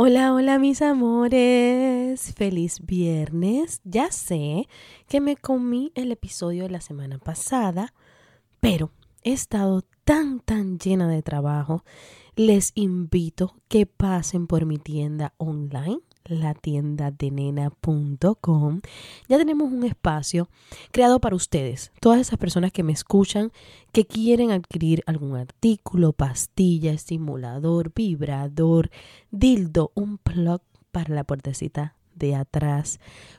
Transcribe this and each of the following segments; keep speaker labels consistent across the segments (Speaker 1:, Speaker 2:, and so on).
Speaker 1: Hola, hola mis amores. Feliz viernes. Ya sé que me comí el episodio de la semana pasada, pero he estado tan, tan llena de trabajo. Les invito que pasen por mi tienda online la tienda de nena.com. Ya tenemos un espacio creado para ustedes, todas esas personas que me escuchan, que quieren adquirir algún artículo, pastilla, estimulador, vibrador, dildo, un plug para la puertecita de atrás,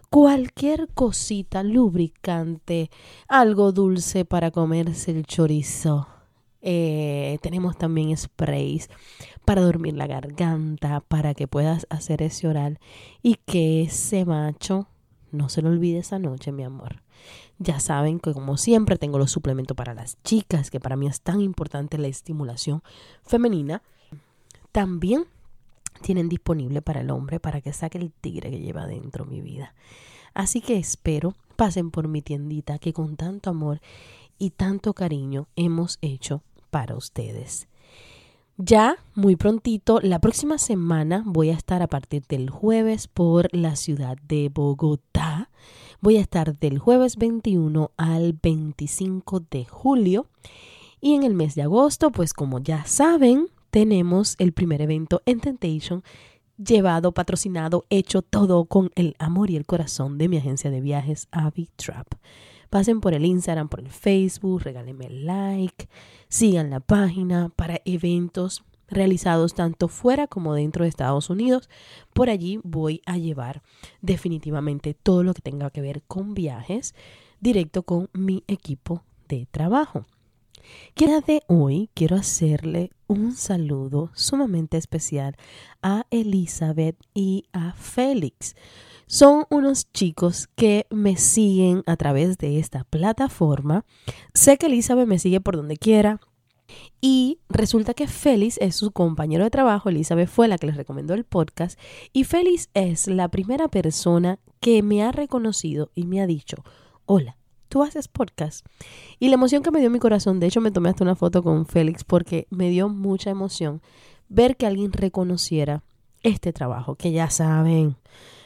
Speaker 1: cualquier cosita, lubricante, algo dulce para comerse el chorizo eh, tenemos también sprays para dormir la garganta, para que puedas hacer ese oral y que ese macho no se lo olvide esa noche, mi amor. Ya saben que como siempre tengo los suplementos para las chicas, que para mí es tan importante la estimulación femenina. También tienen disponible para el hombre para que saque el tigre que lleva dentro mi vida. Así que espero pasen por mi tiendita que con tanto amor y tanto cariño hemos hecho para ustedes. Ya muy prontito, la próxima semana voy a estar a partir del jueves por la ciudad de Bogotá. Voy a estar del jueves 21 al 25 de julio. Y en el mes de agosto, pues como ya saben, tenemos el primer evento en Temptation llevado, patrocinado, hecho todo con el amor y el corazón de mi agencia de viajes Avi Trap. Pasen por el Instagram, por el Facebook, regálenme like, sigan la página para eventos realizados tanto fuera como dentro de Estados Unidos. Por allí voy a llevar definitivamente todo lo que tenga que ver con viajes directo con mi equipo de trabajo. Quiero de hoy quiero hacerle un saludo sumamente especial a Elizabeth y a Félix. Son unos chicos que me siguen a través de esta plataforma. Sé que Elizabeth me sigue por donde quiera. Y resulta que Félix es su compañero de trabajo. Elizabeth fue la que les recomendó el podcast. Y Félix es la primera persona que me ha reconocido y me ha dicho, hola, tú haces podcast. Y la emoción que me dio mi corazón, de hecho me tomé hasta una foto con Félix porque me dio mucha emoción ver que alguien reconociera este trabajo, que ya saben,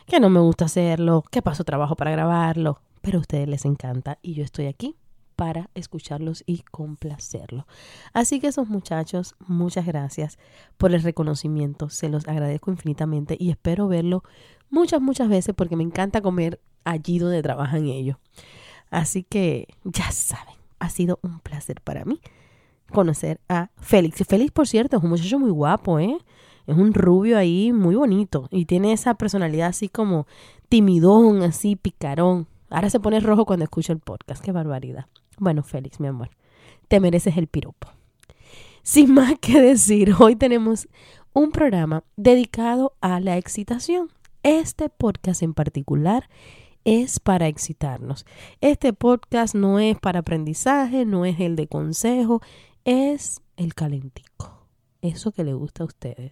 Speaker 1: que no me gusta hacerlo, que paso trabajo para grabarlo, pero a ustedes les encanta y yo estoy aquí para escucharlos y complacerlos. Así que esos muchachos, muchas gracias por el reconocimiento, se los agradezco infinitamente y espero verlo muchas, muchas veces porque me encanta comer allí donde trabajan ellos. Así que ya saben, ha sido un placer para mí conocer a Félix. Félix, por cierto, es un muchacho muy guapo, ¿eh? Es un rubio ahí muy bonito y tiene esa personalidad así como timidón, así picarón. Ahora se pone rojo cuando escucha el podcast, qué barbaridad. Bueno, Félix, mi amor, te mereces el piropo. Sin más que decir, hoy tenemos un programa dedicado a la excitación. Este podcast en particular es para excitarnos. Este podcast no es para aprendizaje, no es el de consejo, es el calentico eso que le gusta a ustedes,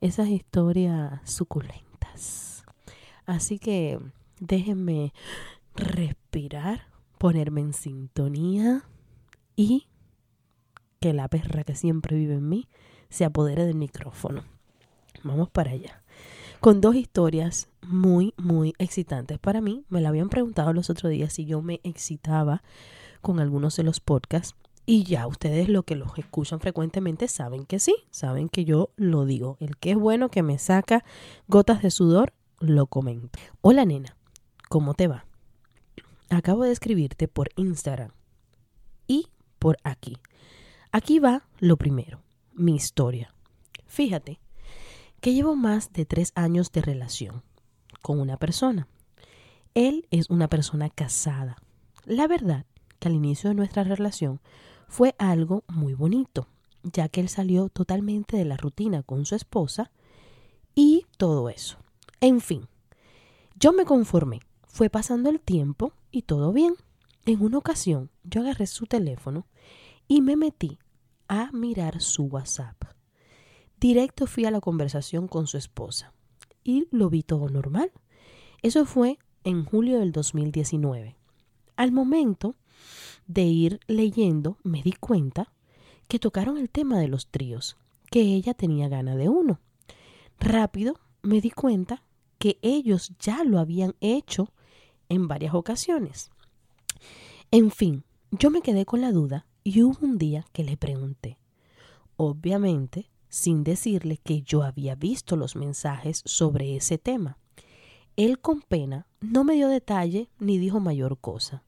Speaker 1: esas historias suculentas. Así que déjenme respirar, ponerme en sintonía y que la perra que siempre vive en mí se apodere del micrófono. Vamos para allá. Con dos historias muy, muy excitantes para mí. Me la habían preguntado los otros días si yo me excitaba con algunos de los podcasts. Y ya ustedes lo que los escuchan frecuentemente saben que sí, saben que yo lo digo. El que es bueno que me saca gotas de sudor, lo comento. Hola nena, ¿cómo te va? Acabo de escribirte por Instagram y por aquí. Aquí va lo primero, mi historia. Fíjate que llevo más de tres años de relación con una persona. Él es una persona casada. La verdad que al inicio de nuestra relación fue algo muy bonito. ya que él salió totalmente de la rutina con su esposa y todo eso. En fin, yo me conformé. Fue pasando el tiempo y todo bien. En una ocasión yo agarré su teléfono y me metí a mirar su WhatsApp. Directo fui a la conversación con su esposa y lo vi todo normal. Eso fue en julio del 2019. Al momento de ir leyendo me di cuenta que tocaron el tema de los tríos, que ella tenía gana de uno. Rápido me di cuenta que ellos ya lo habían hecho en varias ocasiones. En fin, yo me quedé con la duda y hubo un día que le pregunté, obviamente sin decirle que yo había visto los mensajes sobre ese tema. Él con pena no me dio detalle ni dijo mayor cosa,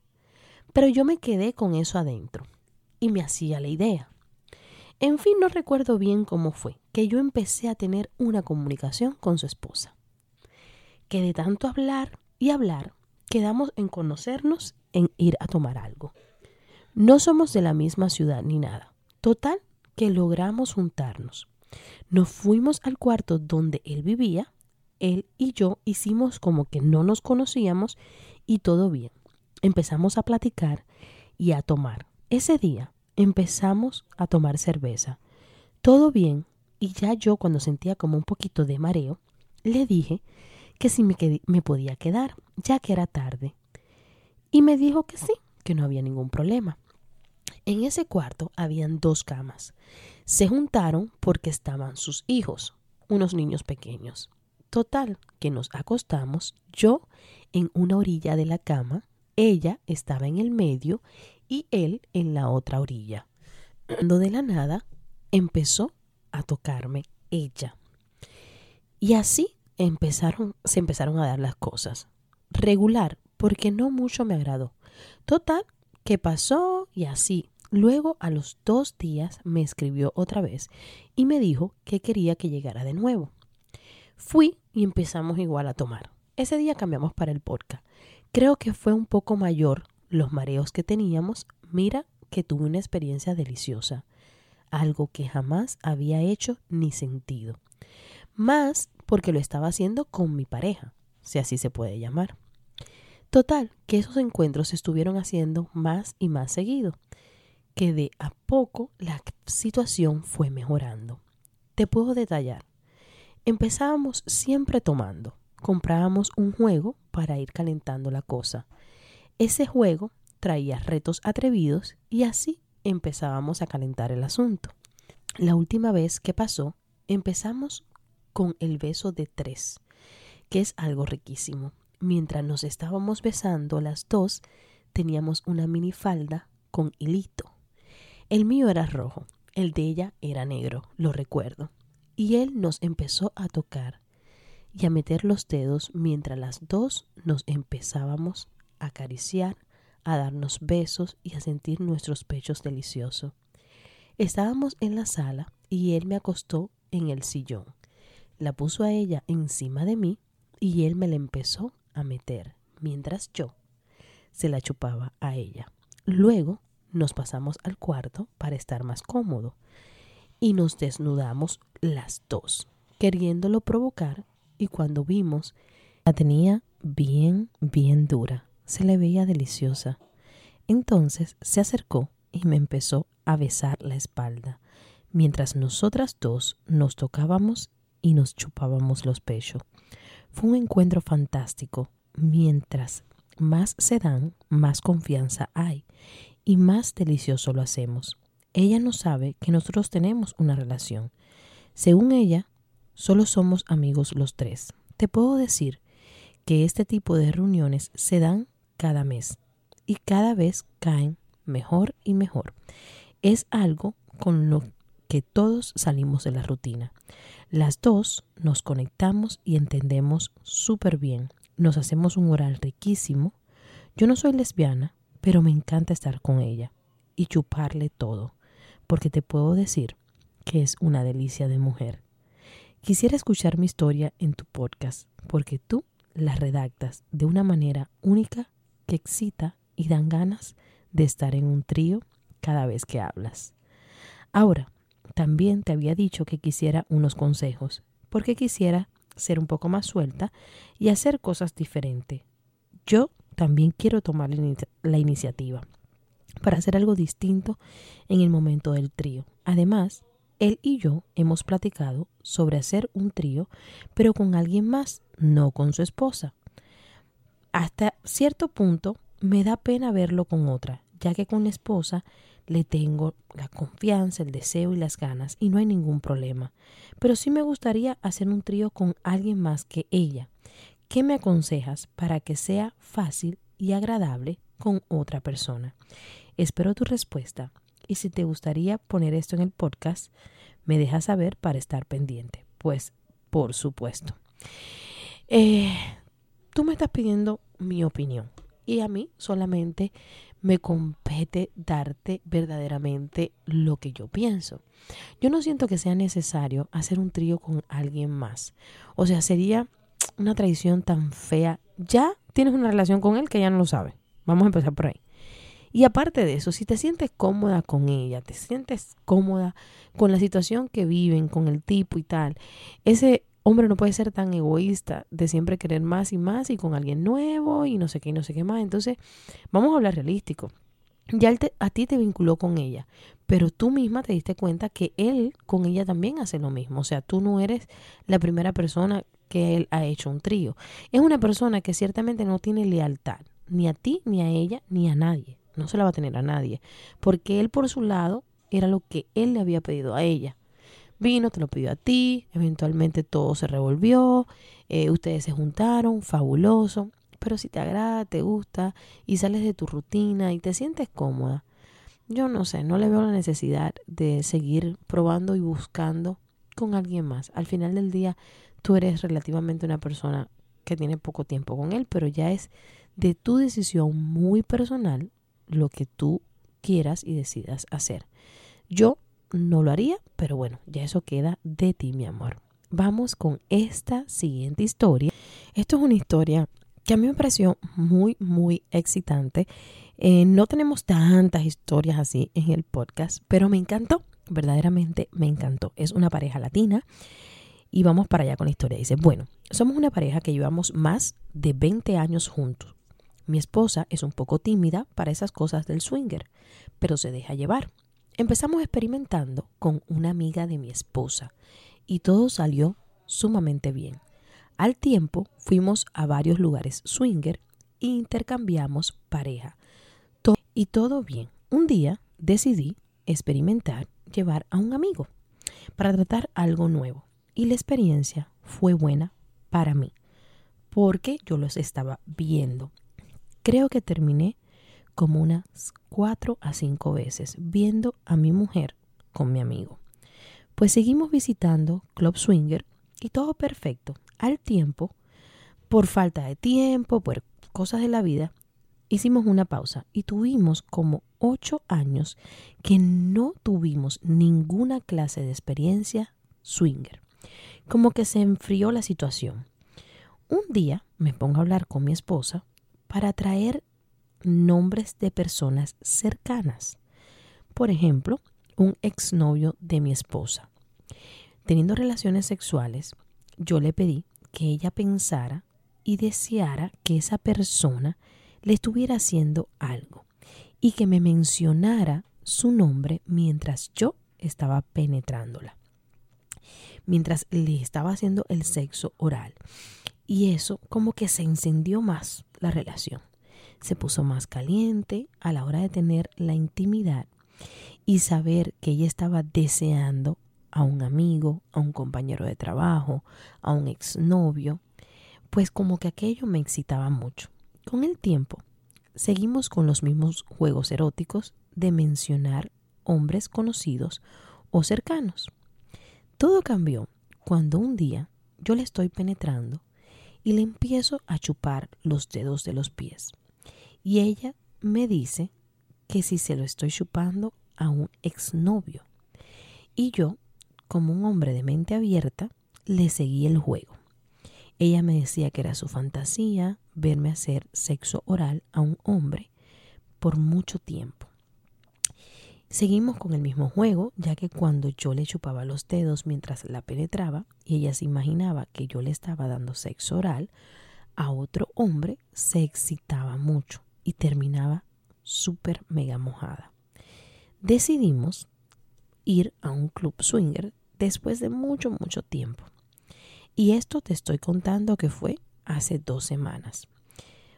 Speaker 1: pero yo me quedé con eso adentro y me hacía la idea. En fin, no recuerdo bien cómo fue que yo empecé a tener una comunicación con su esposa. Que de tanto hablar y hablar, quedamos en conocernos, en ir a tomar algo. No somos de la misma ciudad ni nada. Total, que logramos juntarnos. Nos fuimos al cuarto donde él vivía, él y yo hicimos como que no nos conocíamos y todo bien. Empezamos a platicar y a tomar. Ese día empezamos a tomar cerveza. Todo bien y ya yo cuando sentía como un poquito de mareo, le dije que si me, me podía quedar, ya que era tarde. Y me dijo que sí, que no había ningún problema. En ese cuarto habían dos camas. Se juntaron porque estaban sus hijos, unos niños pequeños. Total, que nos acostamos, yo en una orilla de la cama, ella estaba en el medio y él en la otra orilla. Cuando de la nada empezó a tocarme ella. Y así empezaron, se empezaron a dar las cosas. Regular, porque no mucho me agradó. Total, que pasó y así Luego, a los dos días, me escribió otra vez y me dijo que quería que llegara de nuevo. Fui y empezamos igual a tomar. Ese día cambiamos para el podcast. Creo que fue un poco mayor los mareos que teníamos. Mira que tuve una experiencia deliciosa. Algo que jamás había hecho ni sentido. Más porque lo estaba haciendo con mi pareja, si así se puede llamar. Total, que esos encuentros se estuvieron haciendo más y más seguido que de a poco la situación fue mejorando. Te puedo detallar. Empezábamos siempre tomando. Comprábamos un juego para ir calentando la cosa. Ese juego traía retos atrevidos y así empezábamos a calentar el asunto. La última vez que pasó, empezamos con el beso de tres, que es algo riquísimo. Mientras nos estábamos besando las dos, teníamos una minifalda con hilito el mío era rojo, el de ella era negro, lo recuerdo. Y él nos empezó a tocar y a meter los dedos mientras las dos nos empezábamos a acariciar, a darnos besos y a sentir nuestros pechos deliciosos. Estábamos en la sala y él me acostó en el sillón. La puso a ella encima de mí y él me la empezó a meter mientras yo se la chupaba a ella. Luego nos pasamos al cuarto para estar más cómodo y nos desnudamos las dos, queriéndolo provocar y cuando vimos la tenía bien, bien dura, se le veía deliciosa. Entonces se acercó y me empezó a besar la espalda, mientras nosotras dos nos tocábamos y nos chupábamos los pechos. Fue un encuentro fantástico. Mientras más se dan, más confianza hay y más delicioso lo hacemos. Ella no sabe que nosotros tenemos una relación. Según ella, solo somos amigos los tres. Te puedo decir que este tipo de reuniones se dan cada mes y cada vez caen mejor y mejor. Es algo con lo que todos salimos de la rutina. Las dos nos conectamos y entendemos súper bien. Nos hacemos un oral riquísimo. Yo no soy lesbiana, pero me encanta estar con ella y chuparle todo, porque te puedo decir que es una delicia de mujer. Quisiera escuchar mi historia en tu podcast, porque tú la redactas de una manera única que excita y dan ganas de estar en un trío cada vez que hablas. Ahora, también te había dicho que quisiera unos consejos, porque quisiera ser un poco más suelta y hacer cosas diferentes. Yo también quiero tomar la iniciativa para hacer algo distinto en el momento del trío. Además, él y yo hemos platicado sobre hacer un trío, pero con alguien más, no con su esposa. Hasta cierto punto me da pena verlo con otra, ya que con la esposa le tengo la confianza, el deseo y las ganas y no hay ningún problema. Pero sí me gustaría hacer un trío con alguien más que ella. ¿Qué me aconsejas para que sea fácil y agradable con otra persona? Espero tu respuesta y si te gustaría poner esto en el podcast, me dejas saber para estar pendiente. Pues, por supuesto. Eh, tú me estás pidiendo mi opinión y a mí solamente me compete darte verdaderamente lo que yo pienso. Yo no siento que sea necesario hacer un trío con alguien más. O sea, sería una traición tan fea. Ya tienes una relación con él que ya no lo sabe. Vamos a empezar por ahí. Y aparte de eso, si te sientes cómoda con ella, te sientes cómoda con la situación que viven, con el tipo y tal, ese hombre no puede ser tan egoísta de siempre querer más y más y con alguien nuevo y no sé qué y no sé qué más. Entonces, vamos a hablar realístico. Ya él a ti te vinculó con ella, pero tú misma te diste cuenta que él con ella también hace lo mismo. O sea, tú no eres la primera persona que él ha hecho un trío. Es una persona que ciertamente no tiene lealtad, ni a ti, ni a ella, ni a nadie no se la va a tener a nadie, porque él por su lado era lo que él le había pedido a ella. Vino, te lo pidió a ti, eventualmente todo se revolvió, eh, ustedes se juntaron, fabuloso, pero si te agrada, te gusta y sales de tu rutina y te sientes cómoda, yo no sé, no le veo la necesidad de seguir probando y buscando con alguien más. Al final del día, tú eres relativamente una persona que tiene poco tiempo con él, pero ya es de tu decisión muy personal lo que tú quieras y decidas hacer. Yo no lo haría, pero bueno, ya eso queda de ti, mi amor. Vamos con esta siguiente historia. Esto es una historia que a mí me pareció muy, muy excitante. Eh, no tenemos tantas historias así en el podcast, pero me encantó, verdaderamente me encantó. Es una pareja latina y vamos para allá con la historia. Dice, bueno, somos una pareja que llevamos más de 20 años juntos. Mi esposa es un poco tímida para esas cosas del swinger, pero se deja llevar. Empezamos experimentando con una amiga de mi esposa y todo salió sumamente bien. Al tiempo fuimos a varios lugares swinger e intercambiamos pareja. y todo bien. Un día decidí experimentar llevar a un amigo para tratar algo nuevo y la experiencia fue buena para mí porque yo los estaba viendo Creo que terminé como unas cuatro a cinco veces viendo a mi mujer con mi amigo. Pues seguimos visitando Club Swinger y todo perfecto. Al tiempo, por falta de tiempo, por cosas de la vida, hicimos una pausa y tuvimos como ocho años que no tuvimos ninguna clase de experiencia swinger. Como que se enfrió la situación. Un día me pongo a hablar con mi esposa para traer nombres de personas cercanas. Por ejemplo, un exnovio de mi esposa. Teniendo relaciones sexuales, yo le pedí que ella pensara y deseara que esa persona le estuviera haciendo algo y que me mencionara su nombre mientras yo estaba penetrándola, mientras le estaba haciendo el sexo oral. Y eso como que se encendió más la relación. Se puso más caliente a la hora de tener la intimidad y saber que ella estaba deseando a un amigo, a un compañero de trabajo, a un exnovio, pues como que aquello me excitaba mucho. Con el tiempo, seguimos con los mismos juegos eróticos de mencionar hombres conocidos o cercanos. Todo cambió cuando un día yo le estoy penetrando y le empiezo a chupar los dedos de los pies. Y ella me dice que si se lo estoy chupando a un exnovio. Y yo, como un hombre de mente abierta, le seguí el juego. Ella me decía que era su fantasía verme hacer sexo oral a un hombre por mucho tiempo. Seguimos con el mismo juego, ya que cuando yo le chupaba los dedos mientras la penetraba y ella se imaginaba que yo le estaba dando sexo oral a otro hombre, se excitaba mucho y terminaba súper mega mojada. Decidimos ir a un club swinger después de mucho, mucho tiempo. Y esto te estoy contando que fue hace dos semanas.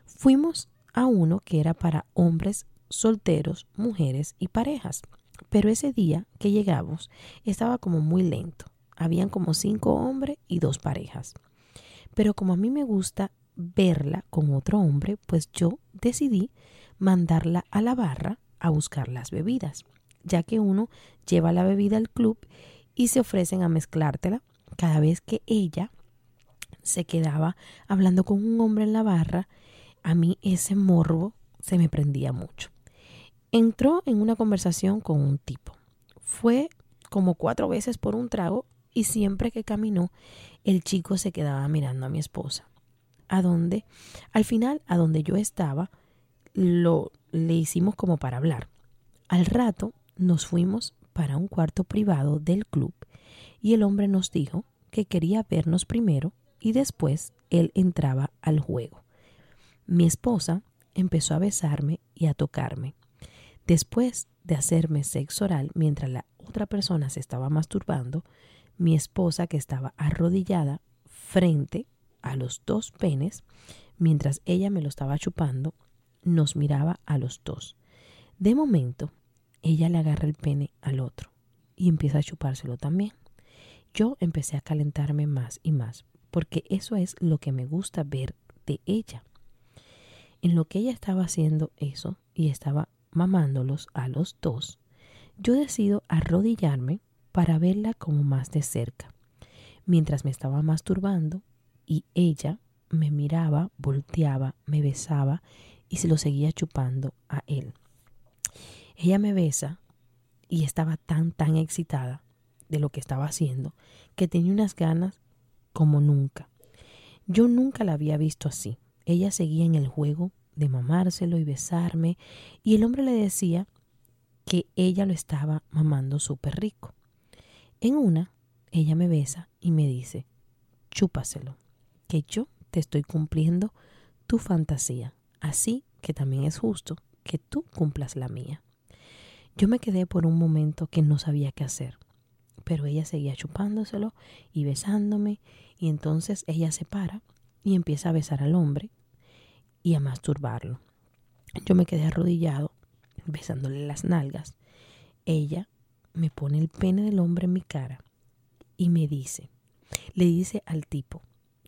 Speaker 1: Fuimos a uno que era para hombres solteros, mujeres y parejas. Pero ese día que llegamos estaba como muy lento. Habían como cinco hombres y dos parejas. Pero como a mí me gusta verla con otro hombre, pues yo decidí mandarla a la barra a buscar las bebidas, ya que uno lleva la bebida al club y se ofrecen a mezclártela cada vez que ella se quedaba hablando con un hombre en la barra, a mí ese morbo se me prendía mucho. Entró en una conversación con un tipo. Fue como cuatro veces por un trago y siempre que caminó, el chico se quedaba mirando a mi esposa. A donde, al final, a donde yo estaba, lo le hicimos como para hablar. Al rato nos fuimos para un cuarto privado del club y el hombre nos dijo que quería vernos primero y después él entraba al juego. Mi esposa empezó a besarme y a tocarme Después de hacerme sexo oral mientras la otra persona se estaba masturbando, mi esposa que estaba arrodillada frente a los dos penes, mientras ella me lo estaba chupando, nos miraba a los dos. De momento, ella le agarra el pene al otro y empieza a chupárselo también. Yo empecé a calentarme más y más, porque eso es lo que me gusta ver de ella. En lo que ella estaba haciendo eso y estaba mamándolos a los dos, yo decido arrodillarme para verla como más de cerca, mientras me estaba masturbando y ella me miraba, volteaba, me besaba y se lo seguía chupando a él. Ella me besa y estaba tan, tan excitada de lo que estaba haciendo que tenía unas ganas como nunca. Yo nunca la había visto así. Ella seguía en el juego de mamárselo y besarme, y el hombre le decía que ella lo estaba mamando súper rico. En una, ella me besa y me dice, chúpaselo, que yo te estoy cumpliendo tu fantasía, así que también es justo que tú cumplas la mía. Yo me quedé por un momento que no sabía qué hacer, pero ella seguía chupándoselo y besándome, y entonces ella se para y empieza a besar al hombre y a masturbarlo. Yo me quedé arrodillado, besándole las nalgas. Ella me pone el pene del hombre en mi cara y me dice, le dice al tipo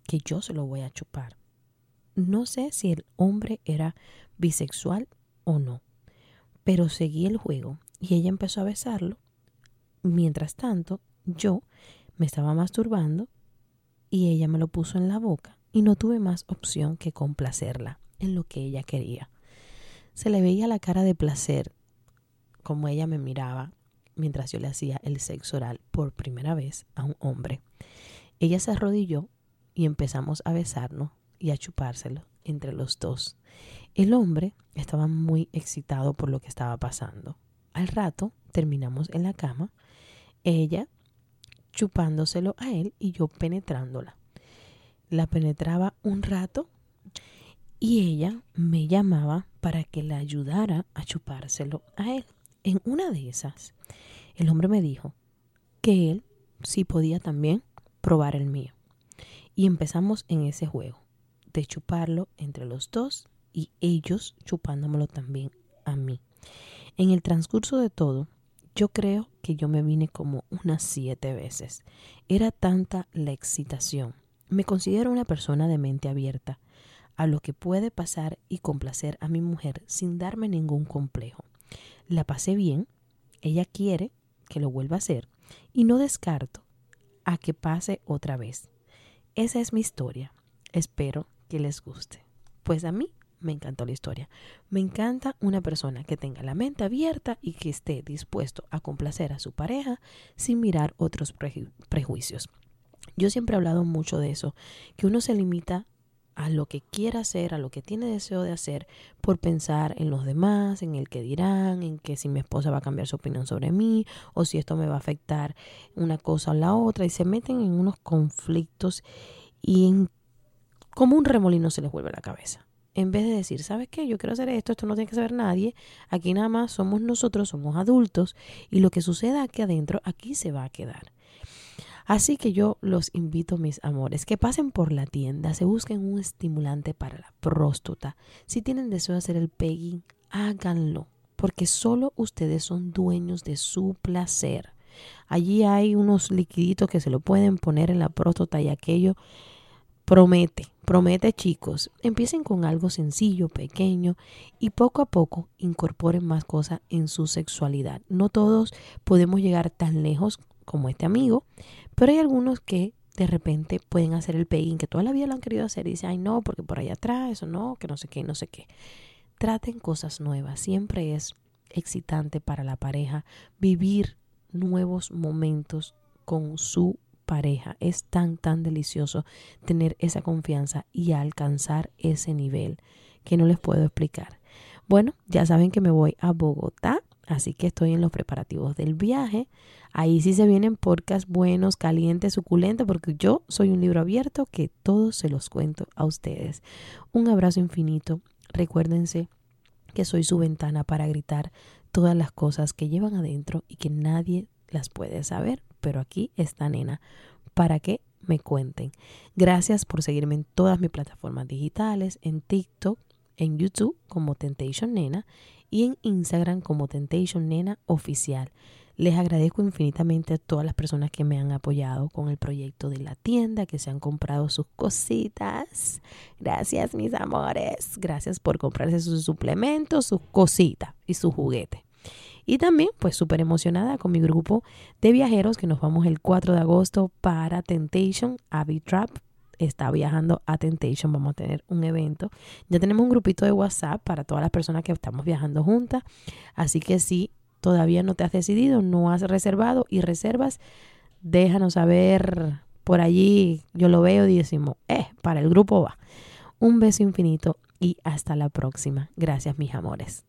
Speaker 1: que yo se lo voy a chupar. No sé si el hombre era bisexual o no, pero seguí el juego y ella empezó a besarlo. Mientras tanto, yo me estaba masturbando y ella me lo puso en la boca y no tuve más opción que complacerla en lo que ella quería. Se le veía la cara de placer como ella me miraba mientras yo le hacía el sexo oral por primera vez a un hombre. Ella se arrodilló y empezamos a besarnos y a chupárselo entre los dos. El hombre estaba muy excitado por lo que estaba pasando. Al rato terminamos en la cama, ella chupándoselo a él y yo penetrándola. La penetraba un rato y ella me llamaba para que la ayudara a chupárselo a él. En una de esas, el hombre me dijo que él sí podía también probar el mío. Y empezamos en ese juego de chuparlo entre los dos y ellos chupándomelo también a mí. En el transcurso de todo, yo creo que yo me vine como unas siete veces. Era tanta la excitación. Me considero una persona de mente abierta a lo que puede pasar y complacer a mi mujer sin darme ningún complejo. La pasé bien, ella quiere que lo vuelva a hacer y no descarto a que pase otra vez. Esa es mi historia. Espero que les guste. Pues a mí me encantó la historia. Me encanta una persona que tenga la mente abierta y que esté dispuesto a complacer a su pareja sin mirar otros prejuicios. Yo siempre he hablado mucho de eso, que uno se limita a lo que quiera hacer, a lo que tiene deseo de hacer, por pensar en los demás, en el que dirán, en que si mi esposa va a cambiar su opinión sobre mí, o si esto me va a afectar una cosa o la otra, y se meten en unos conflictos y en, como un remolino se les vuelve la cabeza. En vez de decir, ¿sabes qué? Yo quiero hacer esto, esto no tiene que saber nadie, aquí nada más somos nosotros, somos adultos, y lo que suceda aquí adentro, aquí se va a quedar. Así que yo los invito, mis amores, que pasen por la tienda, se busquen un estimulante para la próstata. Si tienen deseo de hacer el pegging, háganlo, porque solo ustedes son dueños de su placer. Allí hay unos liquiditos que se lo pueden poner en la próstata y aquello promete, promete chicos. Empiecen con algo sencillo, pequeño y poco a poco incorporen más cosas en su sexualidad. No todos podemos llegar tan lejos como este amigo, pero hay algunos que de repente pueden hacer el pegging que toda la vida lo han querido hacer y dicen, ay no, porque por allá atrás, eso no, que no sé qué, no sé qué. Traten cosas nuevas, siempre es excitante para la pareja vivir nuevos momentos con su pareja. Es tan, tan delicioso tener esa confianza y alcanzar ese nivel que no les puedo explicar. Bueno, ya saben que me voy a Bogotá, así que estoy en los preparativos del viaje. Ahí sí se vienen podcasts buenos, calientes, suculentos, porque yo soy un libro abierto que todos se los cuento a ustedes. Un abrazo infinito. Recuérdense que soy su ventana para gritar todas las cosas que llevan adentro y que nadie las puede saber, pero aquí está nena para que me cuenten. Gracias por seguirme en todas mis plataformas digitales, en TikTok, en YouTube como Temptation Nena y en Instagram como Temptation Nena Oficial. Les agradezco infinitamente a todas las personas que me han apoyado con el proyecto de la tienda, que se han comprado sus cositas. Gracias, mis amores. Gracias por comprarse sus suplementos, sus cositas y sus juguetes. Y también, pues súper emocionada con mi grupo de viajeros que nos vamos el 4 de agosto para Temptation, Abby Trap. Está viajando a Temptation, vamos a tener un evento. Ya tenemos un grupito de WhatsApp para todas las personas que estamos viajando juntas. Así que sí todavía no te has decidido, no has reservado y reservas, déjanos saber por allí. Yo lo veo y decimos, eh, para el grupo va. Un beso infinito y hasta la próxima. Gracias, mis amores.